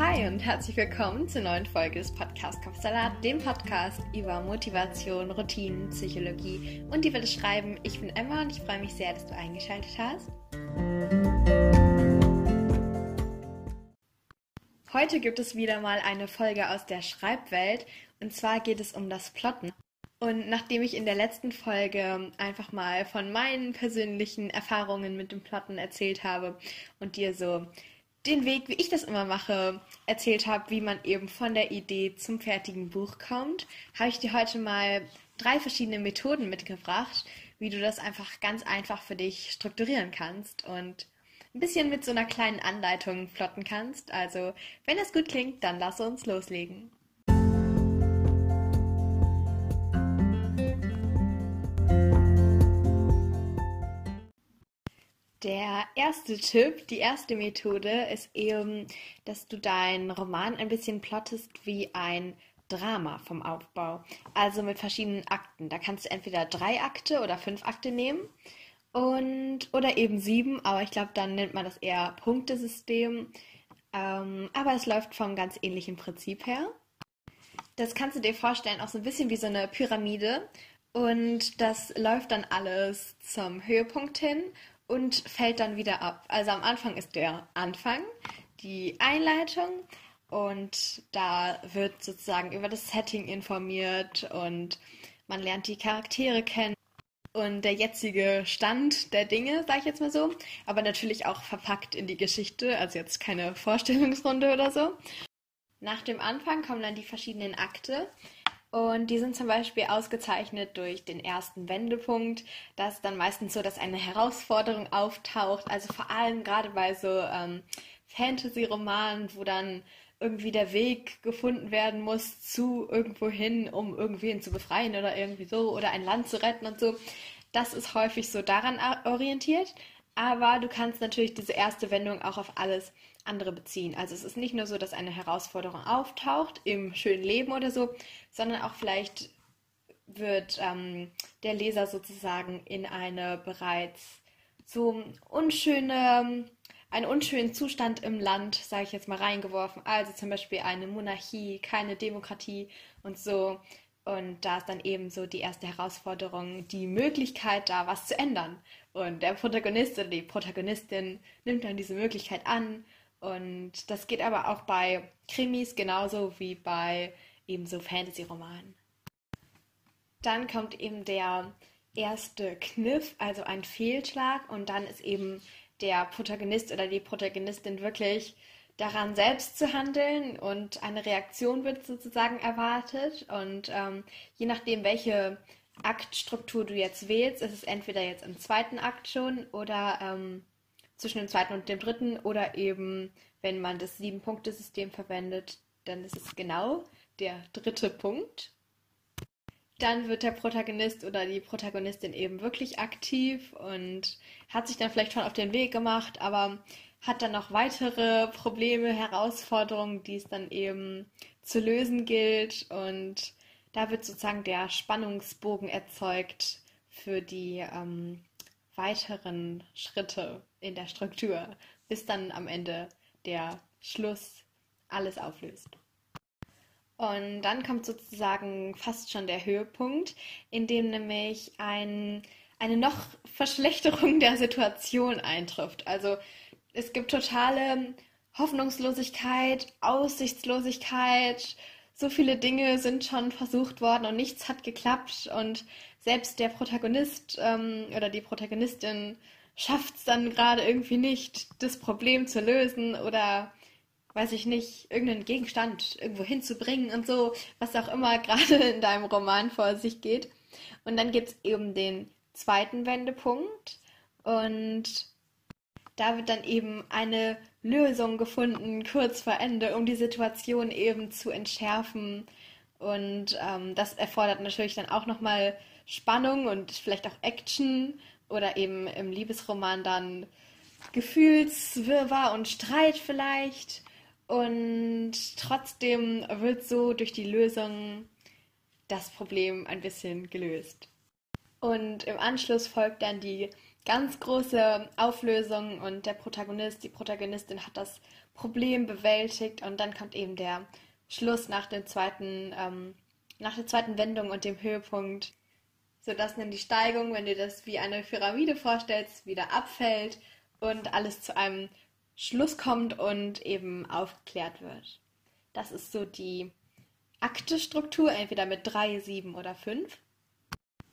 Hi und herzlich willkommen zur neuen Folge des Podcast Kopfsalat, dem Podcast über Motivation, Routinen, Psychologie und die Welt des Schreiben. Ich bin Emma und ich freue mich sehr, dass du eingeschaltet hast. Heute gibt es wieder mal eine Folge aus der Schreibwelt und zwar geht es um das Plotten. Und nachdem ich in der letzten Folge einfach mal von meinen persönlichen Erfahrungen mit dem Plotten erzählt habe und dir so den Weg, wie ich das immer mache, erzählt habe, wie man eben von der Idee zum fertigen Buch kommt, habe ich dir heute mal drei verschiedene Methoden mitgebracht, wie du das einfach ganz einfach für dich strukturieren kannst und ein bisschen mit so einer kleinen Anleitung flotten kannst. Also, wenn das gut klingt, dann lass uns loslegen. Der erste Tipp, die erste Methode ist eben, dass du deinen Roman ein bisschen plottest wie ein Drama vom Aufbau. Also mit verschiedenen Akten. Da kannst du entweder drei Akte oder fünf Akte nehmen und oder eben sieben, aber ich glaube, dann nennt man das eher Punktesystem. Ähm, aber es läuft vom ganz ähnlichen Prinzip her. Das kannst du dir vorstellen, auch so ein bisschen wie so eine Pyramide. Und das läuft dann alles zum Höhepunkt hin und fällt dann wieder ab. Also am Anfang ist der Anfang, die Einleitung und da wird sozusagen über das Setting informiert und man lernt die Charaktere kennen und der jetzige Stand der Dinge, sage ich jetzt mal so, aber natürlich auch verpackt in die Geschichte, also jetzt keine Vorstellungsrunde oder so. Nach dem Anfang kommen dann die verschiedenen Akte und die sind zum Beispiel ausgezeichnet durch den ersten Wendepunkt. Das ist dann meistens so, dass eine Herausforderung auftaucht. Also vor allem gerade bei so ähm, Fantasy-Romanen, wo dann irgendwie der Weg gefunden werden muss zu irgendwo hin, um irgendwen zu befreien oder irgendwie so oder ein Land zu retten und so. Das ist häufig so daran orientiert. Aber du kannst natürlich diese erste Wendung auch auf alles andere beziehen. Also es ist nicht nur so, dass eine Herausforderung auftaucht im schönen Leben oder so, sondern auch vielleicht wird ähm, der Leser sozusagen in eine bereits so unschöne, einen unschönen Zustand im Land, sage ich jetzt mal, reingeworfen. Also zum Beispiel eine Monarchie, keine Demokratie und so. Und da ist dann eben so die erste Herausforderung, die Möglichkeit, da was zu ändern. Und der Protagonist oder die Protagonistin nimmt dann diese Möglichkeit an und das geht aber auch bei Krimis genauso wie bei eben so Fantasy-Romanen. Dann kommt eben der erste Kniff, also ein Fehlschlag, und dann ist eben der Protagonist oder die Protagonistin wirklich daran selbst zu handeln und eine Reaktion wird sozusagen erwartet. Und ähm, je nachdem, welche Aktstruktur du jetzt wählst, ist es entweder jetzt im zweiten Akt schon oder ähm, zwischen dem zweiten und dem dritten oder eben, wenn man das Sieben-Punkte-System verwendet, dann ist es genau der dritte Punkt. Dann wird der Protagonist oder die Protagonistin eben wirklich aktiv und hat sich dann vielleicht schon auf den Weg gemacht, aber hat dann noch weitere Probleme, Herausforderungen, die es dann eben zu lösen gilt. Und da wird sozusagen der Spannungsbogen erzeugt für die ähm, weiteren Schritte in der Struktur, bis dann am Ende der Schluss alles auflöst. Und dann kommt sozusagen fast schon der Höhepunkt, in dem nämlich ein, eine noch Verschlechterung der Situation eintrifft. Also es gibt totale Hoffnungslosigkeit, Aussichtslosigkeit, so viele Dinge sind schon versucht worden und nichts hat geklappt und selbst der Protagonist ähm, oder die Protagonistin schafft es dann gerade irgendwie nicht, das Problem zu lösen oder weiß ich nicht, irgendeinen Gegenstand irgendwo hinzubringen und so, was auch immer gerade in deinem Roman vor sich geht. Und dann gibt es eben den zweiten Wendepunkt und da wird dann eben eine Lösung gefunden, kurz vor Ende, um die Situation eben zu entschärfen. Und ähm, das erfordert natürlich dann auch nochmal Spannung und vielleicht auch Action oder eben im Liebesroman dann Gefühlswirrwarr und Streit vielleicht. Und trotzdem wird so durch die Lösung das Problem ein bisschen gelöst. Und im Anschluss folgt dann die ganz große Auflösung und der Protagonist, die Protagonistin hat das Problem bewältigt und dann kommt eben der Schluss nach dem zweiten, ähm, nach der zweiten Wendung und dem Höhepunkt, sodass dann die Steigung, wenn du das wie eine Pyramide vorstellst, wieder abfällt und alles zu einem Schluss kommt und eben aufgeklärt wird. Das ist so die Aktestruktur, entweder mit drei, sieben oder fünf.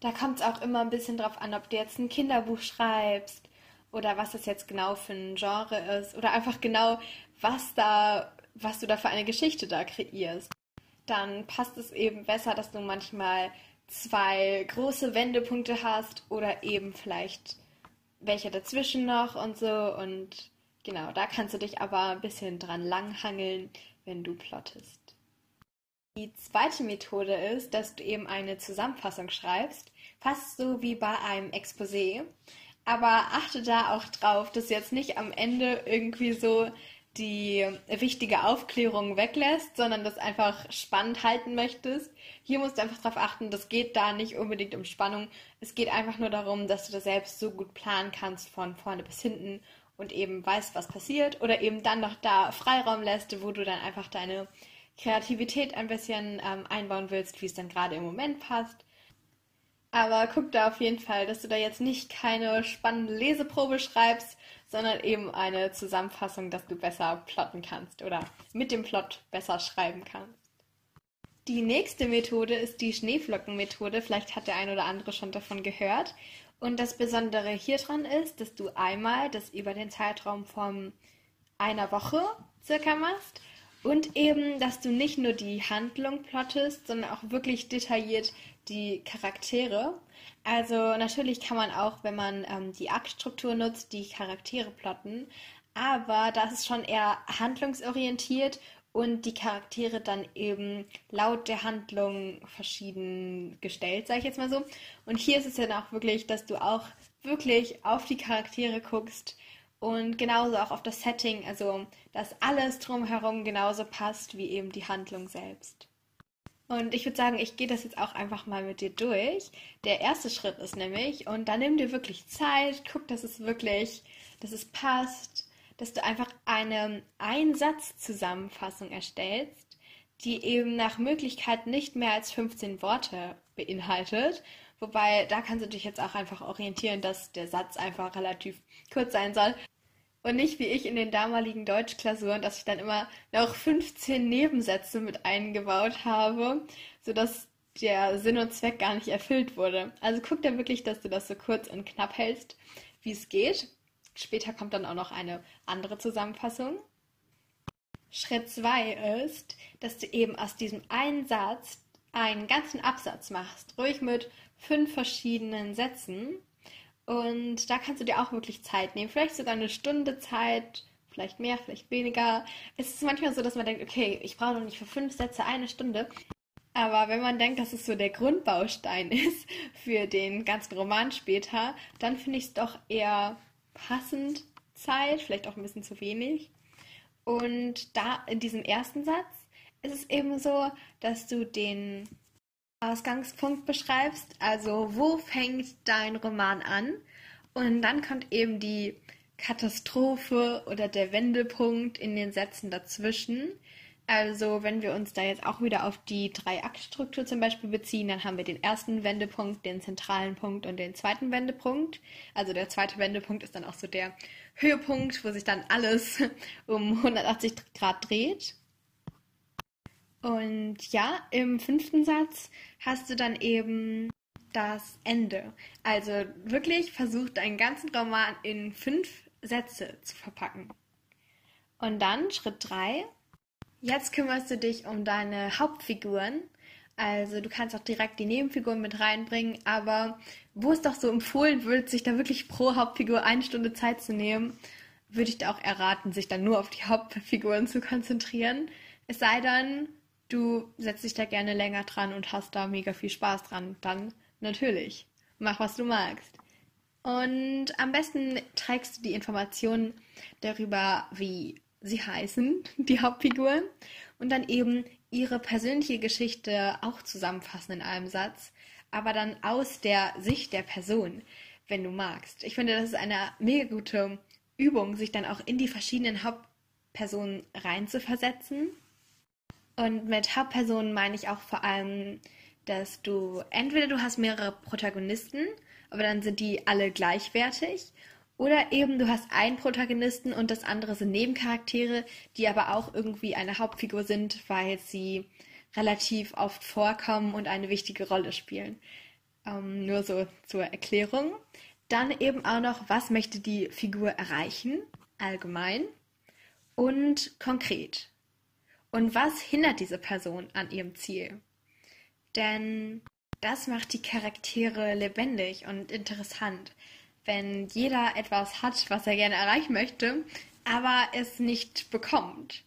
Da kommt es auch immer ein bisschen drauf an, ob du jetzt ein Kinderbuch schreibst oder was das jetzt genau für ein Genre ist oder einfach genau, was da, was du da für eine Geschichte da kreierst. Dann passt es eben besser, dass du manchmal zwei große Wendepunkte hast oder eben vielleicht welche dazwischen noch und so und genau, da kannst du dich aber ein bisschen dran langhangeln, wenn du plottest. Die zweite Methode ist, dass du eben eine Zusammenfassung schreibst, fast so wie bei einem Exposé. Aber achte da auch drauf, dass jetzt nicht am Ende irgendwie so die wichtige Aufklärung weglässt, sondern das einfach spannend halten möchtest. Hier musst du einfach darauf achten, das geht da nicht unbedingt um Spannung. Es geht einfach nur darum, dass du das selbst so gut planen kannst von vorne bis hinten und eben weißt, was passiert oder eben dann noch da Freiraum lässt, wo du dann einfach deine Kreativität ein bisschen ähm, einbauen willst, wie es dann gerade im Moment passt. Aber guck da auf jeden Fall, dass du da jetzt nicht keine spannende Leseprobe schreibst, sondern eben eine Zusammenfassung, dass du besser plotten kannst oder mit dem Plot besser schreiben kannst. Die nächste Methode ist die Schneeflockenmethode. Vielleicht hat der ein oder andere schon davon gehört. Und das Besondere hier dran ist, dass du einmal das über den Zeitraum von einer Woche circa machst und eben, dass du nicht nur die Handlung plottest, sondern auch wirklich detailliert die Charaktere. Also natürlich kann man auch, wenn man ähm, die Aktstruktur nutzt, die Charaktere plotten. Aber das ist schon eher handlungsorientiert und die Charaktere dann eben laut der Handlung verschieden gestellt, sage ich jetzt mal so. Und hier ist es ja auch wirklich, dass du auch wirklich auf die Charaktere guckst und genauso auch auf das Setting, also dass alles drumherum genauso passt wie eben die Handlung selbst. Und ich würde sagen, ich gehe das jetzt auch einfach mal mit dir durch. Der erste Schritt ist nämlich, und dann nimm dir wirklich Zeit, guck, dass es wirklich, dass es passt, dass du einfach eine Einsatzzusammenfassung erstellst, die eben nach Möglichkeit nicht mehr als 15 Worte beinhaltet. Wobei, da kannst du dich jetzt auch einfach orientieren, dass der Satz einfach relativ kurz sein soll. Und nicht wie ich in den damaligen Deutschklausuren, dass ich dann immer noch 15 Nebensätze mit eingebaut habe, sodass der Sinn und Zweck gar nicht erfüllt wurde. Also guck da wirklich, dass du das so kurz und knapp hältst, wie es geht. Später kommt dann auch noch eine andere Zusammenfassung. Schritt 2 ist, dass du eben aus diesem einen Satz einen ganzen Absatz machst, ruhig mit fünf verschiedenen Sätzen und da kannst du dir auch wirklich Zeit nehmen. Vielleicht sogar eine Stunde Zeit, vielleicht mehr, vielleicht weniger. Es ist manchmal so, dass man denkt, okay, ich brauche doch nicht für fünf Sätze eine Stunde. Aber wenn man denkt, dass es so der Grundbaustein ist für den ganzen Roman später, dann finde ich es doch eher passend Zeit, vielleicht auch ein bisschen zu wenig. Und da in diesem ersten Satz ist es eben so, dass du den Ausgangspunkt beschreibst. Also wo fängt dein Roman an? Und dann kommt eben die Katastrophe oder der Wendepunkt in den Sätzen dazwischen. Also wenn wir uns da jetzt auch wieder auf die Drei-Akt-Struktur zum Beispiel beziehen, dann haben wir den ersten Wendepunkt, den zentralen Punkt und den zweiten Wendepunkt. Also der zweite Wendepunkt ist dann auch so der Höhepunkt, wo sich dann alles um 180 Grad dreht. Und ja, im fünften Satz hast du dann eben das Ende. Also wirklich versucht deinen ganzen Roman in fünf Sätze zu verpacken. Und dann Schritt drei. Jetzt kümmerst du dich um deine Hauptfiguren. Also du kannst auch direkt die Nebenfiguren mit reinbringen, aber wo es doch so empfohlen wird, sich da wirklich pro Hauptfigur eine Stunde Zeit zu nehmen, würde ich dir auch erraten, sich dann nur auf die Hauptfiguren zu konzentrieren. Es sei denn, du setzt dich da gerne länger dran und hast da mega viel Spaß dran, dann natürlich, mach was du magst. Und am besten trägst du die Informationen darüber, wie sie heißen, die Hauptfiguren, und dann eben ihre persönliche Geschichte auch zusammenfassen in einem Satz, aber dann aus der Sicht der Person. wenn du magst. Ich finde, das ist eine mega gute Übung, sich dann auch in die verschiedenen Hauptpersonen reinzuversetzen. Und mit Hauptpersonen meine ich auch vor allem, dass du entweder du hast mehrere Protagonisten, aber dann sind die alle gleichwertig, oder eben du hast einen Protagonisten und das andere sind Nebencharaktere, die aber auch irgendwie eine Hauptfigur sind, weil sie relativ oft vorkommen und eine wichtige Rolle spielen. Ähm, nur so zur Erklärung. Dann eben auch noch, was möchte die Figur erreichen, allgemein und konkret. Und was hindert diese Person an ihrem Ziel? Denn das macht die Charaktere lebendig und interessant, wenn jeder etwas hat, was er gerne erreichen möchte, aber es nicht bekommt.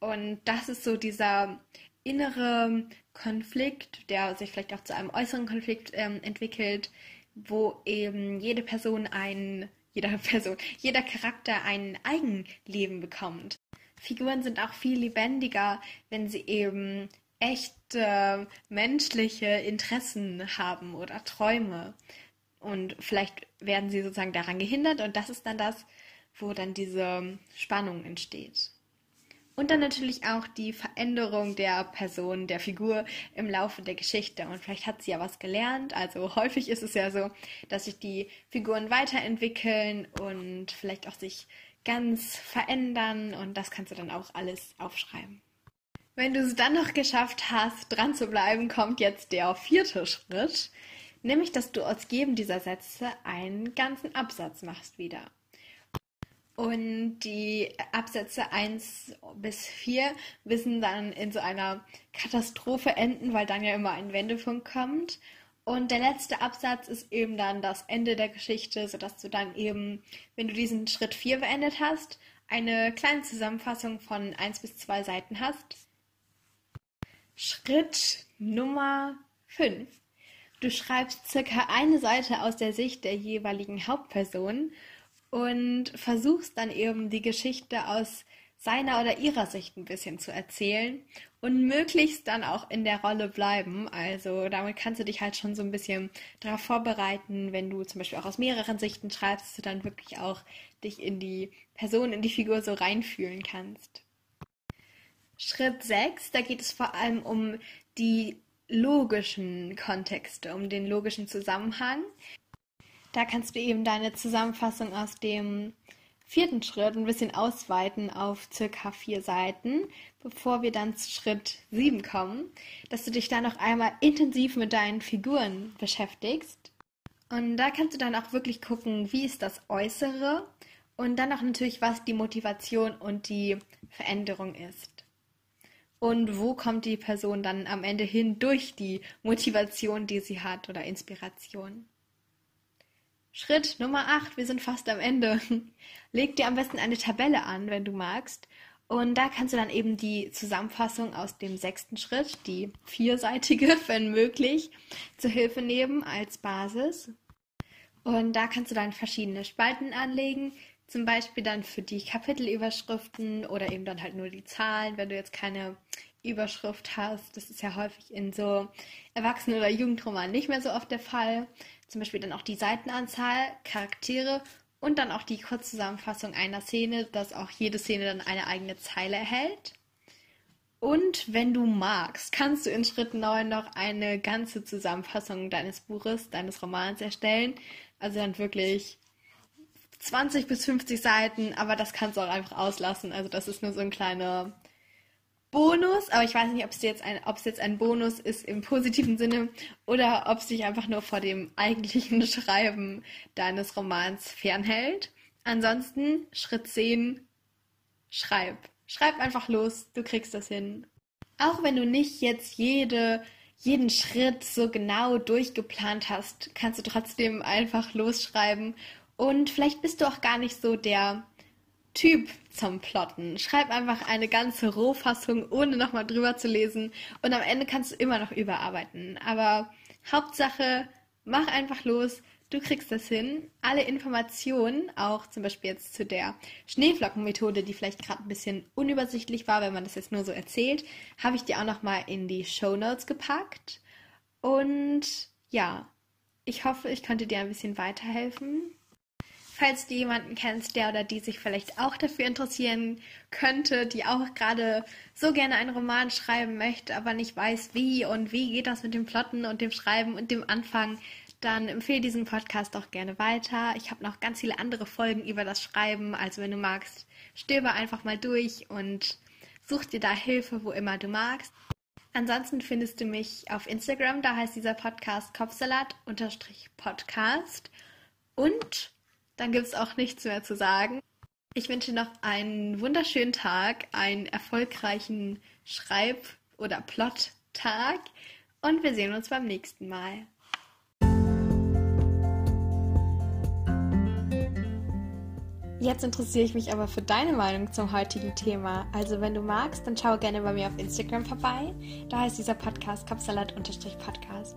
Und das ist so dieser innere Konflikt, der sich vielleicht auch zu einem äußeren Konflikt ähm, entwickelt, wo eben jede Person ein, jeder Person, jeder Charakter ein Eigenleben bekommt. Figuren sind auch viel lebendiger, wenn sie eben echte menschliche Interessen haben oder Träume. Und vielleicht werden sie sozusagen daran gehindert und das ist dann das, wo dann diese Spannung entsteht. Und dann natürlich auch die Veränderung der Person, der Figur im Laufe der Geschichte. Und vielleicht hat sie ja was gelernt. Also häufig ist es ja so, dass sich die Figuren weiterentwickeln und vielleicht auch sich ganz verändern. Und das kannst du dann auch alles aufschreiben. Wenn du es dann noch geschafft hast, dran zu bleiben, kommt jetzt der vierte Schritt. Nämlich, dass du aus jedem dieser Sätze einen ganzen Absatz machst wieder. Und die Absätze 1 bis 4 wissen dann in so einer Katastrophe enden, weil dann ja immer ein Wendepunkt kommt. Und der letzte Absatz ist eben dann das Ende der Geschichte, sodass du dann eben, wenn du diesen Schritt 4 beendet hast, eine kleine Zusammenfassung von 1 bis 2 Seiten hast. Schritt Nummer 5. Du schreibst circa eine Seite aus der Sicht der jeweiligen Hauptperson und versuchst dann eben die Geschichte aus seiner oder ihrer Sicht ein bisschen zu erzählen und möglichst dann auch in der Rolle bleiben. Also damit kannst du dich halt schon so ein bisschen darauf vorbereiten, wenn du zum Beispiel auch aus mehreren Sichten schreibst, dass du dann wirklich auch dich in die Person, in die Figur so reinfühlen kannst. Schritt 6, da geht es vor allem um die logischen Kontexte, um den logischen Zusammenhang. Da kannst du eben deine Zusammenfassung aus dem vierten Schritt ein bisschen ausweiten auf circa vier Seiten, bevor wir dann zu Schritt sieben kommen, dass du dich da noch einmal intensiv mit deinen Figuren beschäftigst. Und da kannst du dann auch wirklich gucken, wie ist das Äußere und dann auch natürlich, was die Motivation und die Veränderung ist. Und wo kommt die Person dann am Ende hin durch die Motivation, die sie hat oder Inspiration. Schritt Nummer 8, wir sind fast am Ende. Leg dir am besten eine Tabelle an, wenn du magst. Und da kannst du dann eben die Zusammenfassung aus dem sechsten Schritt, die vierseitige, wenn möglich, zur Hilfe nehmen als Basis. Und da kannst du dann verschiedene Spalten anlegen, zum Beispiel dann für die Kapitelüberschriften oder eben dann halt nur die Zahlen, wenn du jetzt keine Überschrift hast. Das ist ja häufig in so Erwachsenen- oder Jugendromanen nicht mehr so oft der Fall zum Beispiel dann auch die Seitenanzahl, Charaktere und dann auch die Kurzzusammenfassung einer Szene, dass auch jede Szene dann eine eigene Zeile erhält. Und wenn du magst, kannst du in Schritt 9 noch eine ganze Zusammenfassung deines Buches, deines Romans erstellen. Also dann wirklich 20 bis 50 Seiten, aber das kannst du auch einfach auslassen. Also das ist nur so ein kleiner Bonus, aber ich weiß nicht, ob es jetzt ein, jetzt ein Bonus ist im positiven Sinne oder ob es dich einfach nur vor dem eigentlichen Schreiben deines Romans fernhält. Ansonsten Schritt 10, schreib. Schreib einfach los, du kriegst das hin. Auch wenn du nicht jetzt jede, jeden Schritt so genau durchgeplant hast, kannst du trotzdem einfach losschreiben. Und vielleicht bist du auch gar nicht so der Typ zum Plotten. Schreib einfach eine ganze Rohfassung, ohne nochmal drüber zu lesen. Und am Ende kannst du immer noch überarbeiten. Aber Hauptsache, mach einfach los. Du kriegst das hin. Alle Informationen, auch zum Beispiel jetzt zu der Schneeflockenmethode, die vielleicht gerade ein bisschen unübersichtlich war, wenn man das jetzt nur so erzählt, habe ich dir auch nochmal in die Show Notes gepackt. Und ja, Ich hoffe, ich konnte dir ein bisschen weiterhelfen. Falls du jemanden kennst, der oder die sich vielleicht auch dafür interessieren könnte, die auch gerade so gerne einen Roman schreiben möchte, aber nicht weiß wie und wie geht das mit dem Plotten und dem Schreiben und dem Anfang, dann empfehle diesen Podcast doch gerne weiter. Ich habe noch ganz viele andere Folgen über das Schreiben, also wenn du magst, stöber einfach mal durch und such dir da Hilfe, wo immer du magst. Ansonsten findest du mich auf Instagram, da heißt dieser Podcast Kopfsalat-Podcast. Und dann gibt es auch nichts mehr zu sagen. Ich wünsche noch einen wunderschönen Tag, einen erfolgreichen Schreib- oder Plot-Tag und wir sehen uns beim nächsten Mal. Jetzt interessiere ich mich aber für deine Meinung zum heutigen Thema. Also wenn du magst, dann schau gerne bei mir auf Instagram vorbei. Da heißt dieser Podcast Kapsalat-Podcast.